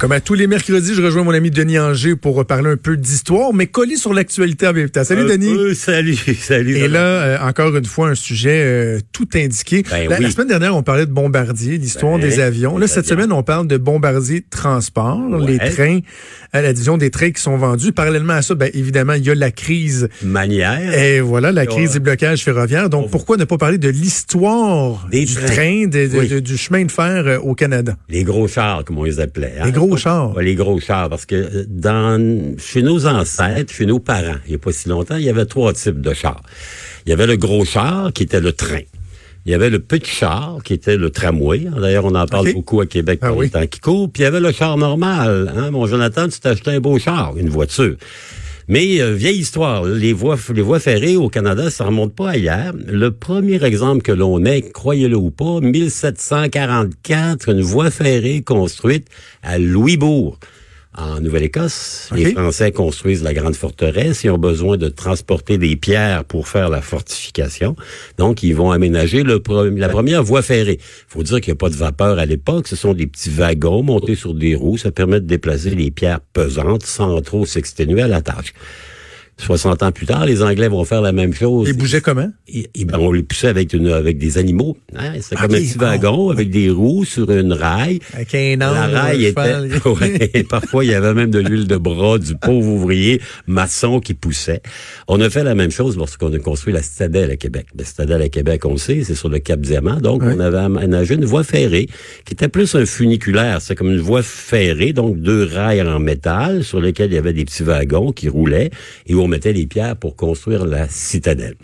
Comme à tous les mercredis, je rejoins mon ami Denis Anger pour parler un peu d'histoire, mais collé sur l'actualité en même temps. Salut Euh, Denis. euh, salut, salut. Et là, euh, encore une fois, un sujet euh, tout indiqué. Ben la, oui. la semaine dernière, on parlait de bombardier, l'histoire Ben, des avions. Là, cette avions. semaine, on parle de bombardier transport, Ouais. les trains, à la division des trains qui sont vendus. Parallèlement à ça, ben, évidemment, il y a la crise. manière. Et voilà, la crise Ouais. des blocages ferroviaires. Donc, pourquoi ne pas parler de l'histoire du trains. train, de- de- Oui. de- du chemin de fer au Canada? Les gros chars, comme on les appelait. hein. Les gros chars. Ouais, les gros chars, parce que euh, dans chez nos ancêtres, chez nos parents, il n'y a pas si longtemps, il y avait trois types de chars. Il y avait le gros char, qui était le train. Il y avait le petit char, qui était le tramway. D'ailleurs, on en parle beaucoup à Québec Ah pour oui. les temps qui courent. Puis il y avait le char normal. Hein? Mon Jonathan, tu t'achetais un beau char, une voiture. Mais euh, vieille histoire, les voies, ferrées au Canada, ça remonte pas hier. Le premier exemple que l'on ait, croyez-le ou pas, 1744, une voie ferrée construite à Louisbourg. En Nouvelle-Écosse, les Français construisent la grande forteresse. Ils ont besoin de transporter des pierres pour faire la fortification. Donc, ils vont aménager le pre- la première voie ferrée. faut dire qu'il n'y a pas de vapeur à l'époque. Ce sont des petits wagons montés sur des roues. Ça permet de déplacer les pierres pesantes sans trop s'exténuer à la tâche. 60 ans plus tard, les Anglais vont faire la même chose. Ils bougeaient comment? Et ben, on les poussait avec une, avec des animaux. Hein? C'est comme un petit oh. wagon avec des roues sur une raille. Avec un La un était, ouais, parfois il y avait même de l'huile de bras du pauvre ouvrier maçon qui poussait. On a fait la même chose lorsqu'on a construit la citadelle à Québec. La citadelle à Québec, on le sait, c'est sur le Cap Diamant. Donc, on avait aménagé une voie ferrée qui était plus un funiculaire. C'est comme une voie ferrée, donc deux rails en métal sur lesquels il y avait des petits wagons qui roulaient et où on mettait les pierres pour construire la citadelle.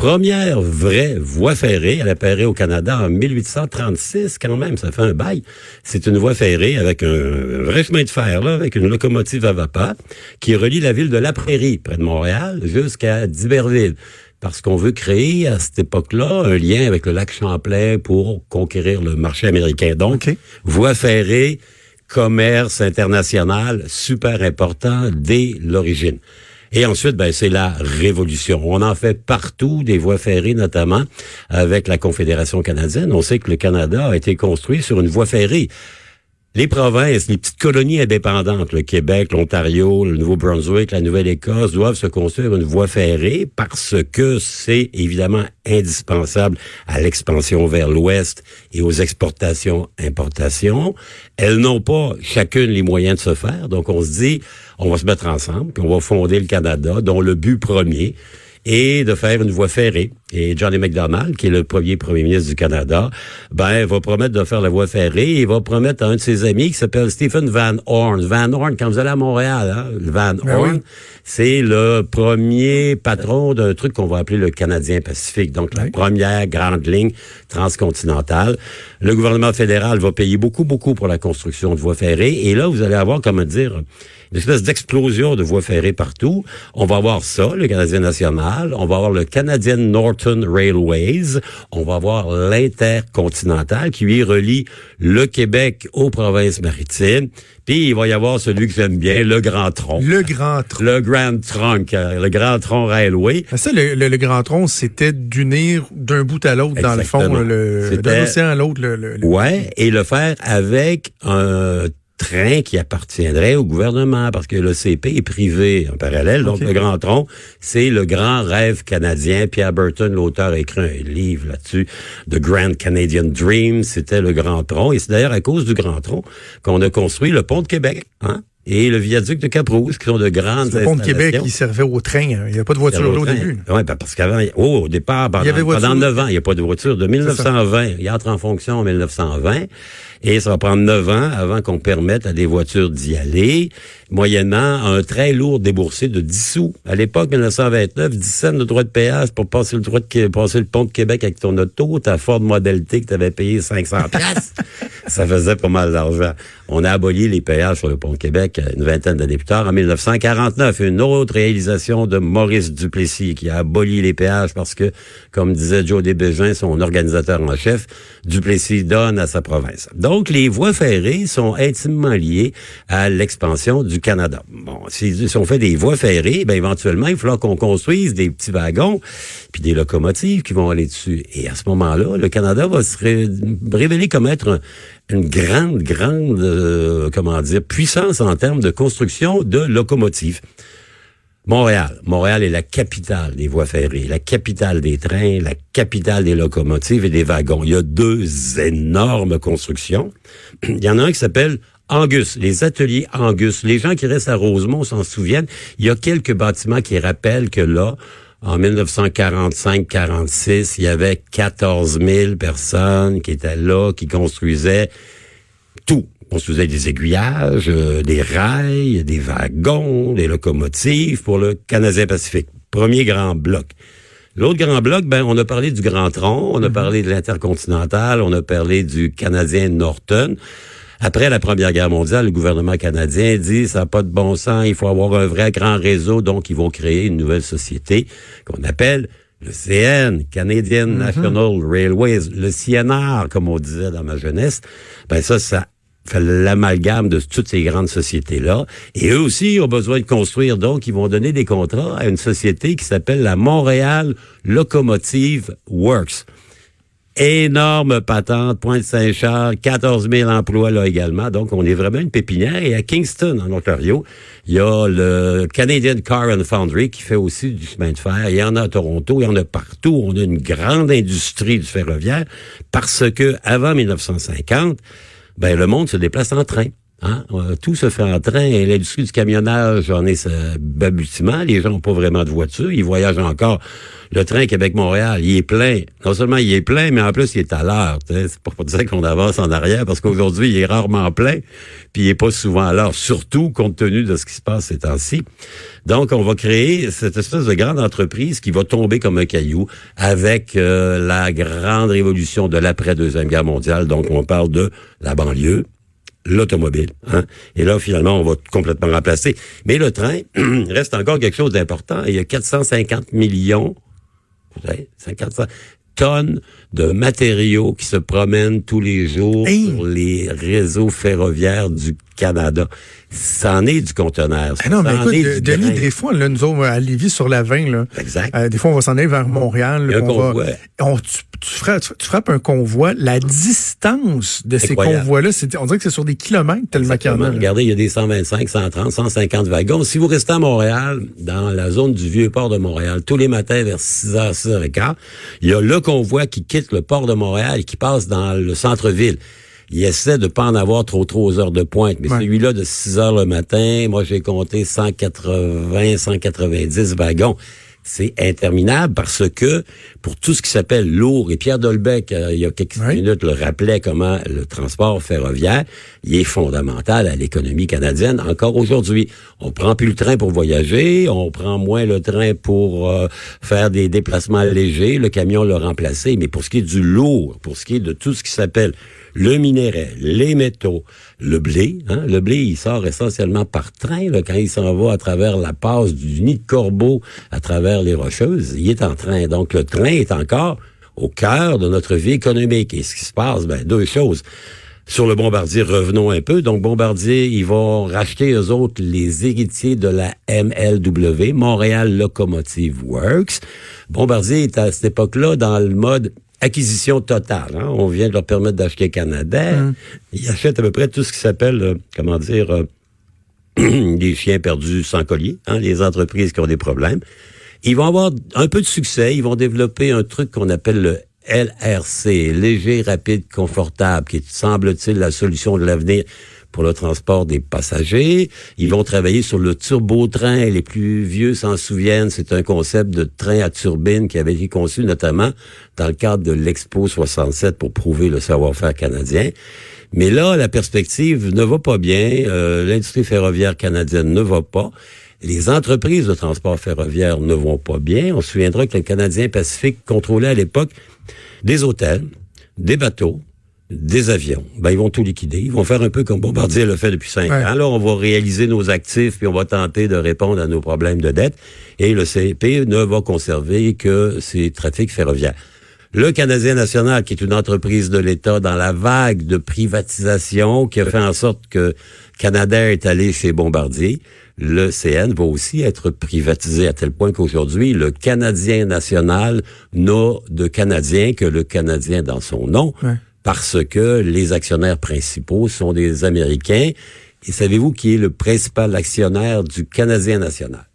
Première vraie voie ferrée, elle apparaît au Canada en 1836, quand même, ça fait un bail. C'est une voie ferrée avec un vrai chemin de fer, là, avec une locomotive à vapeur, qui relie la ville de La Prairie, près de Montréal, jusqu'à D'Iberville. Parce qu'on veut créer, à cette époque-là, un lien avec le lac Champlain pour conquérir le marché américain. Donc, voie ferrée, commerce international, super important dès l'origine. Et ensuite, ben, c'est la révolution. On en fait partout, des voies ferrées notamment, avec la Confédération canadienne. On sait que le Canada a été construit sur une voie ferrée. Les provinces, les petites colonies indépendantes, le Québec, l'Ontario, le Nouveau-Brunswick, la Nouvelle-Écosse, doivent se construire une voie ferrée parce que c'est évidemment indispensable à l'expansion vers l'Ouest et aux exportations-importations. Elles n'ont pas chacune les moyens de se faire, donc on se dit, on va se mettre ensemble, puis on va fonder le Canada, dont le but premier est de faire une voie ferrée. Et Johnny McDonald, qui est le premier premier ministre du Canada, ben, va promettre de faire la voie ferrée et il va promettre à un de ses amis qui s'appelle Stephen Van Horn. Van Horn, quand vous allez à Montréal, hein, Van Ben Horn, oui. c'est le premier patron d'un truc qu'on va appeler le Canadien Pacifique. Donc, la première grande ligne transcontinentale. Le gouvernement fédéral va payer beaucoup, beaucoup pour la construction de voies ferrées. Et là, vous allez avoir, comment dire, une espèce d'explosion de voies ferrées partout. On va avoir ça, le Canadien national. On va avoir le Canadian Railways. On va avoir l'Intercontinental qui lui relie le Québec aux provinces maritimes. Puis il va y avoir celui que j'aime bien, le Grand Tronc. Le grand tronc. Le Grand Trunk, euh, le Grand Tronc Railway. Ça, le, le- le grand tronc, c'était d'unir d'un bout à l'autre, dans le fond, d'un océan à l'autre. Le- Ouais, et le faire avec un train qui appartiendrait au gouvernement parce que le CP est privé en parallèle. Donc le Grand Tronc, c'est le grand rêve canadien. Pierre Burton, l'auteur, a écrit un livre là-dessus, The Grand Canadian Dream. C'était le Grand Tronc. Et c'est d'ailleurs à cause du Grand Tronc qu'on a construit le pont de Québec. Hein? Et le viaduc de Cap-Rouge, qui sont de grandes le pont de Québec, il servait au train. hein. Il n'y avait pas de voiture là au début. Oui, parce qu'avant, oh, au départ, pendant, Il y avait pendant 9 ans, il n'y a pas de voiture. De 1920, il entre en fonction en 1920. Et ça va prendre neuf ans avant qu'on permette à des voitures d'y aller, moyennant un très lourd déboursé de 10 sous. À l'époque, 1929, 10 cents de droit de péage pour passer le droit de passer le pont de Québec avec ton auto, ta Ford Model T que tu avais payé 500 ça faisait pas mal d'argent. On a aboli les péages sur le pont de Québec une vingtaine d'années plus tard, en 1949. Une autre réalisation de Maurice Duplessis qui a aboli les péages parce que, comme disait Joe Desbégins, son organisateur en chef, Duplessis donne à sa province. Donc, les voies ferrées sont intimement liées à l'expansion du Canada. Bon, si, on fait des voies ferrées, ben éventuellement, il va falloir qu'on construise des petits wagons puis des locomotives qui vont aller dessus. Et à ce moment-là, le Canada va se révéler comme être une grande, grande, euh, comment dire, puissance en termes de construction de locomotives. Montréal. Montréal est la capitale des voies ferrées, la capitale des trains, la capitale des locomotives et des wagons. Il y a deux énormes constructions. Il y en a un qui s'appelle Angus, les ateliers Angus. Les gens qui restent à Rosemont s'en souviennent. Il y a quelques bâtiments qui rappellent que là, en 1945-46, il y avait 14 000 personnes qui étaient là, qui construisaient tout. Construisaient des aiguillages, euh, des rails, des wagons, des locomotives pour le Canadien Pacifique. Premier grand bloc. L'autre grand bloc, ben, on a parlé du Grand Tronc, on a mm-hmm. parlé de l'Intercontinental, on a parlé du Canadien Norton. Après la Première Guerre mondiale, le gouvernement canadien dit ça n'a pas de bon sens, il faut avoir un vrai grand réseau, donc ils vont créer une nouvelle société qu'on appelle le CN, Canadian mm-hmm. National Railways, le CNR, comme on disait dans ma jeunesse. Ben ça, ça fait l'amalgame de toutes ces grandes sociétés-là. Et eux aussi ont besoin de construire, donc ils vont donner des contrats à une société qui s'appelle la Montréal Locomotive Works énorme patente, Pointe-Saint-Charles, 14 000 emplois là également. Donc, on est vraiment une pépinière. Et à Kingston, en Ontario, il y a le Canadian Car and Foundry qui fait aussi du chemin de fer. Il y en a à Toronto, il y en a partout. On a une grande industrie du ferroviaire parce que avant 1950, ben, le monde se déplace en train. Hein? Tout se fait en train. L'industrie du camionnage en est ce balbutiement. Les gens n'ont pas vraiment de voiture. Ils voyagent encore. Le train Québec-Montréal, il est plein. Non seulement il est plein, mais en plus, il est à l'heure. C'est pas pour dire qu'on avance en arrière, parce qu'aujourd'hui, il est rarement plein, puis il est pas souvent à l'heure, surtout compte tenu de ce qui se passe ces temps-ci. Donc, on va créer cette espèce de grande entreprise qui va tomber comme un caillou avec euh, la grande révolution de l'après-deuxième guerre mondiale. Donc, on parle de la banlieue, l'automobile. Hein? Et là, finalement, on va complètement remplacer. Mais le train reste encore quelque chose d'important. Il y a 450 millions, vous savez, 50 tonnes de matériaux qui se promènent tous les jours sur les réseaux ferroviaires du Canada. C'en est du conteneur. Ah non, mais écoute, Denis, des fois, là, nous autres, à Lévis sur la 20, là, exact. Euh, des fois, on va s'en aller vers Montréal. on va, on, tu, tu, frappes, tu, frappes, un convoi. La distance de ces convois-là, on dirait que c'est sur des kilomètres tellement qu'il y en a. Regardez, il y a des 125, 130, 150 wagons. Si vous restez à Montréal, dans la zone du vieux port de Montréal, tous les matins vers 6h, 6h15, il y a le convoi qui quitte le port de Montréal et qui passe dans le centre-ville il essaie de pas en avoir trop trop aux heures de pointe. Mais celui-là de 6 heures le matin, moi j'ai compté 180, 190 wagons. C'est interminable parce que pour tout ce qui s'appelle lourd, et Pierre Dolbec, euh, il y a quelques minutes, le rappelait comment le transport ferroviaire, il est fondamental à l'économie canadienne encore aujourd'hui. On prend plus le train pour voyager, on prend moins le train pour euh, faire des déplacements légers, le camion l'a remplacé, mais pour ce qui est du lourd, pour ce qui est de tout ce qui s'appelle le minerai, les métaux, le blé. Hein? Le blé, il sort essentiellement par train là, quand il s'en va à travers la passe du nid de corbeau, à travers les rocheuses. Il est en train. Donc le train est encore au cœur de notre vie économique. Et ce qui se passe, ben, deux choses. Sur le Bombardier, revenons un peu. Donc, Bombardier, ils vont racheter, eux autres, les héritiers de la MLW, Montréal Locomotive Works. Bombardier est à cette époque-là dans le mode acquisition totale. Hein. On vient de leur permettre d'acheter Canada. Hum. Ils achètent à peu près tout ce qui s'appelle, euh, comment dire, euh, des chiens perdus sans collier, hein, les entreprises qui ont des problèmes. Ils vont avoir un peu de succès. Ils vont développer un truc qu'on appelle le LRC, léger, rapide, confortable, qui semble-t-il la solution de l'avenir pour le transport des passagers. Ils vont travailler sur le turbotrain. Les plus vieux s'en souviennent. C'est un concept de train à turbine qui avait été conçu notamment dans le cadre de l'Expo 67 pour prouver le savoir-faire canadien. Mais là, la perspective ne va pas bien. Euh, l'industrie ferroviaire canadienne ne va pas. Les entreprises de transport ferroviaire ne vont pas bien. On se souviendra que le Canadien Pacifique contrôlait à l'époque des hôtels, des bateaux, des avions. Ben, ils vont tout liquider. Ils vont faire un peu comme Bombardier le fait depuis cinq ans. Là, on va réaliser nos actifs puis on va tenter de répondre à nos problèmes de dette. Et le CP ne va conserver que ses trafics ferroviaires. Le Canadien national, qui est une entreprise de l'État dans la vague de privatisation qui a fait en sorte que Canada est allé chez Bombardier, le CN va aussi être privatisé à tel point qu'aujourd'hui, le Canadien national n'a de Canadien que le Canadien dans son nom, parce que les actionnaires principaux sont des Américains. Et savez-vous qui est le principal actionnaire du Canadien national?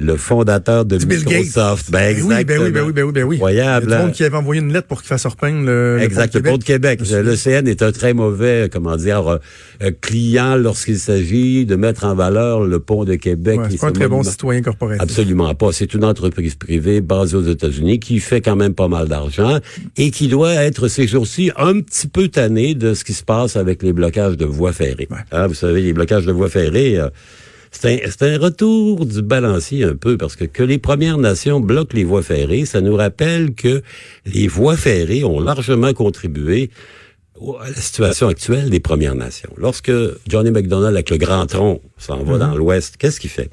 Le fondateur de Microsoft. Ben, exactement. Ben oui, ben oui, ben oui, ben oui. Incroyable. Il y a monde qui avait envoyé une lettre pour qu'il fasse repeindre le, exact, le pont de Québec. Le CN est un très mauvais, comment dire, euh, euh, client lorsqu'il s'agit de mettre en valeur le pont de Québec. C'est pas un très bon citoyen corporatif. Absolument pas. C'est une entreprise privée basée aux États-Unis qui fait quand même pas mal d'argent et qui doit être ces jours-ci un petit peu tanné de ce qui se passe avec les blocages de voies ferrées. Ah, vous savez, les blocages de voies ferrées, euh, c'est un, retour du balancier un peu, parce que que les Premières Nations bloquent les voies ferrées, ça nous rappelle que les voies ferrées ont largement contribué à la situation actuelle des Premières Nations. Lorsque Johnny McDonald avec le Grand Tronc s'en va dans mhm. l'Ouest, qu'est-ce qu'il fait?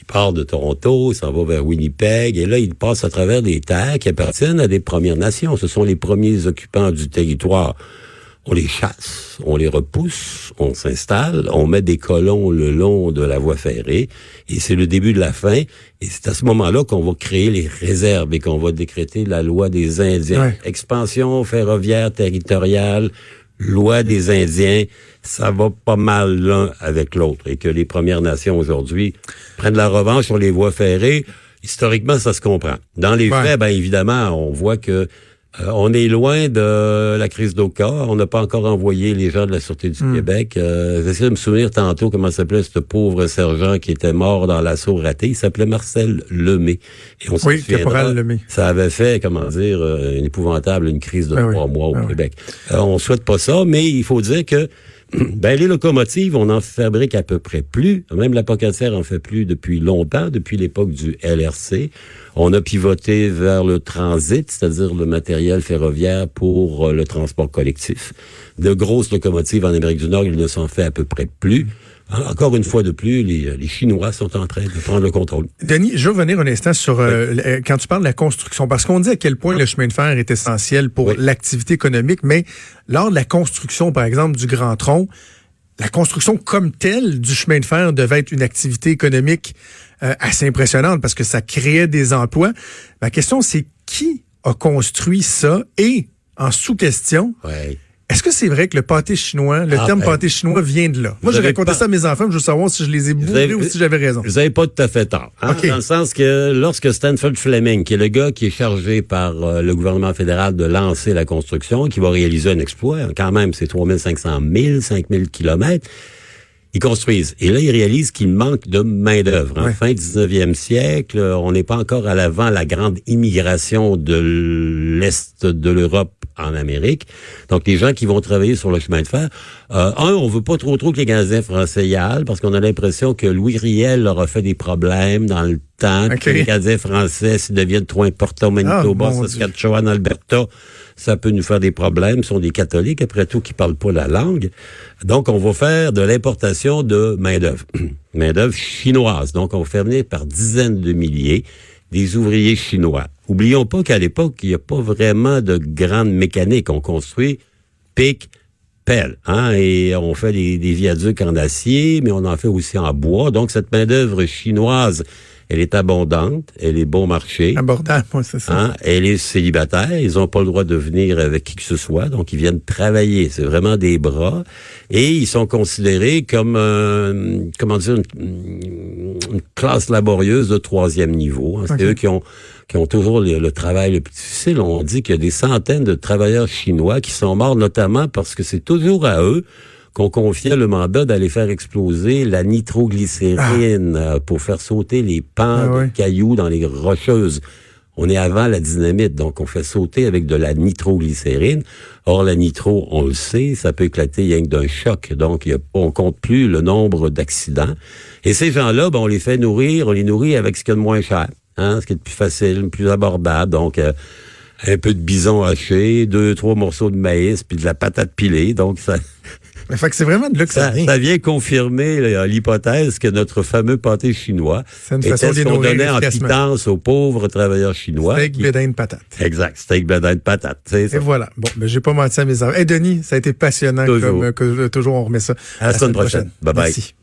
Il part de Toronto, il s'en va vers Winnipeg, et là, il passe à travers des terres qui appartiennent à des Premières Nations. Ce sont les premiers occupants du territoire on les chasse, on les repousse, on s'installe, on met des colons le long de la voie ferrée, et c'est le début de la fin, et c'est à ce moment-là qu'on va créer les réserves et qu'on va décréter la loi des Indiens. Expansion ferroviaire territoriale, loi des Indiens, ça va pas mal l'un avec l'autre, et que les Premières Nations aujourd'hui prennent la revanche sur les voies ferrées, historiquement, ça se comprend. Dans les faits, ben évidemment, on voit que euh, on est loin de la crise d'Oka. On n'a pas encore envoyé les gens de la Sûreté du hmm. Québec. Euh, J'essaie de me souvenir tantôt comment s'appelait ce pauvre sergent qui était mort dans l'assaut raté. Il s'appelait Marcel Lemay. Et on oui, caporal Lemay. Ça avait fait, comment dire, euh, une épouvantable, une crise de ben trois mois au ben Québec. Euh, on souhaite pas ça, mais il faut dire que ben, les locomotives, on en fabrique à peu près plus. Même la Pocatière en fait plus depuis longtemps, depuis l'époque du LRC. On a pivoté vers le transit, c'est-à-dire le matériel ferroviaire pour euh, le transport collectif. De grosses locomotives en Amérique du Nord, il ne s'en fait à peu près plus. Encore une fois de plus, les, Chinois sont en train de prendre le contrôle. Denis, je veux revenir un instant sur euh, euh, quand tu parles de la construction, parce qu'on dit à quel point le chemin de fer est essentiel pour l'activité économique, mais lors de la construction, par exemple, du Grand Tronc, la construction comme telle du chemin de fer devait être une activité économique euh, assez impressionnante parce que ça créait des emplois. Ma question, c'est qui a construit ça? Et en sous-question, est-ce que c'est vrai que le pâté chinois, le ah, terme ben, pâté chinois vient de là? Moi, j'ai raconté ça à mes enfants, je veux savoir si je les ai bourrés ou si j'avais raison. Vous n'avez pas tout à fait tort. Hein? Dans le sens que lorsque Stanford Fleming, qui est le gars qui est chargé par euh, le gouvernement fédéral de lancer la construction, qui va réaliser un exploit, quand même, c'est 3500 000, 5000 kilomètres, ils construisent. Et là, ils réalisent qu'il manque de main-d'œuvre. En fin 19e siècle, on n'est pas encore à l'avant la grande immigration de l'Est de l'Europe en Amérique. Donc, les gens qui vont travailler sur le chemin de fer, euh, un, on veut pas trop trop que les Canadiens français y aillent, parce qu'on a l'impression que Louis Riel leur a fait des problèmes dans le temps, que les Canadiens français s'ils deviennent trop importants au Manitoba, oh, Saskatchewan, Alberta, ça peut nous faire des problèmes. Ce sont des catholiques, après tout, qui parlent pas la langue. Donc, on va faire de l'importation de main-d'œuvre. main-d'œuvre chinoise. Donc, on va faire venir par dizaines de milliers des ouvriers chinois. Oublions pas qu'à l'époque, il n'y a pas vraiment de grande mécanique. On construit pic, pelle, hein, et on fait des, des viaducs en acier, mais on en fait aussi en bois. Donc, cette main-d'œuvre chinoise elle est abondante, elle est bon marché. Abordable, moi, c'est ça. Hein? Elle est célibataire, ils n'ont pas le droit de venir avec qui que ce soit, donc ils viennent travailler. C'est vraiment des bras. Et ils sont considérés comme, euh, comment dire, une, classe laborieuse de troisième niveau. Hein? C'est eux qui ont qui ont toujours le, travail le plus difficile. On dit qu'il y a des centaines de travailleurs chinois qui sont morts, notamment parce que c'est toujours à eux qu'on confiait le mandat d'aller faire exploser la nitroglycérine euh, pour faire sauter les pans Ah de cailloux dans les rocheuses. On est avant la dynamite, donc on fait sauter avec de la nitroglycérine. Or, la nitro, on le sait, ça peut éclater rien que d'un choc. Donc, il y a, on compte plus le nombre d'accidents. Et ces gens-là, ben, on les fait nourrir, on les nourrit avec ce qu'il y a de moins cher, hein, ce qui est de plus facile, plus abordable. Donc, euh, un peu de bison haché, deux, trois morceaux de maïs, puis de la patate pilée. Donc, ça, Mais fait que c'est vraiment de là que ça, ça, vient. ça vient confirmer l'hypothèse que notre fameux pâté chinois C'est une était façon ce qu'on donnait en pitance aux pauvres travailleurs chinois. Steak, qui- bédin de patate. Exact, steak bedin de patate. C'est Et ça. voilà. Bon, ben, j'ai pas menti à mes enfants. Et Denis, ça a été passionnant Toujours. comme, que, toujours on remet ça. À la semaine prochaine. Bye bye. Merci.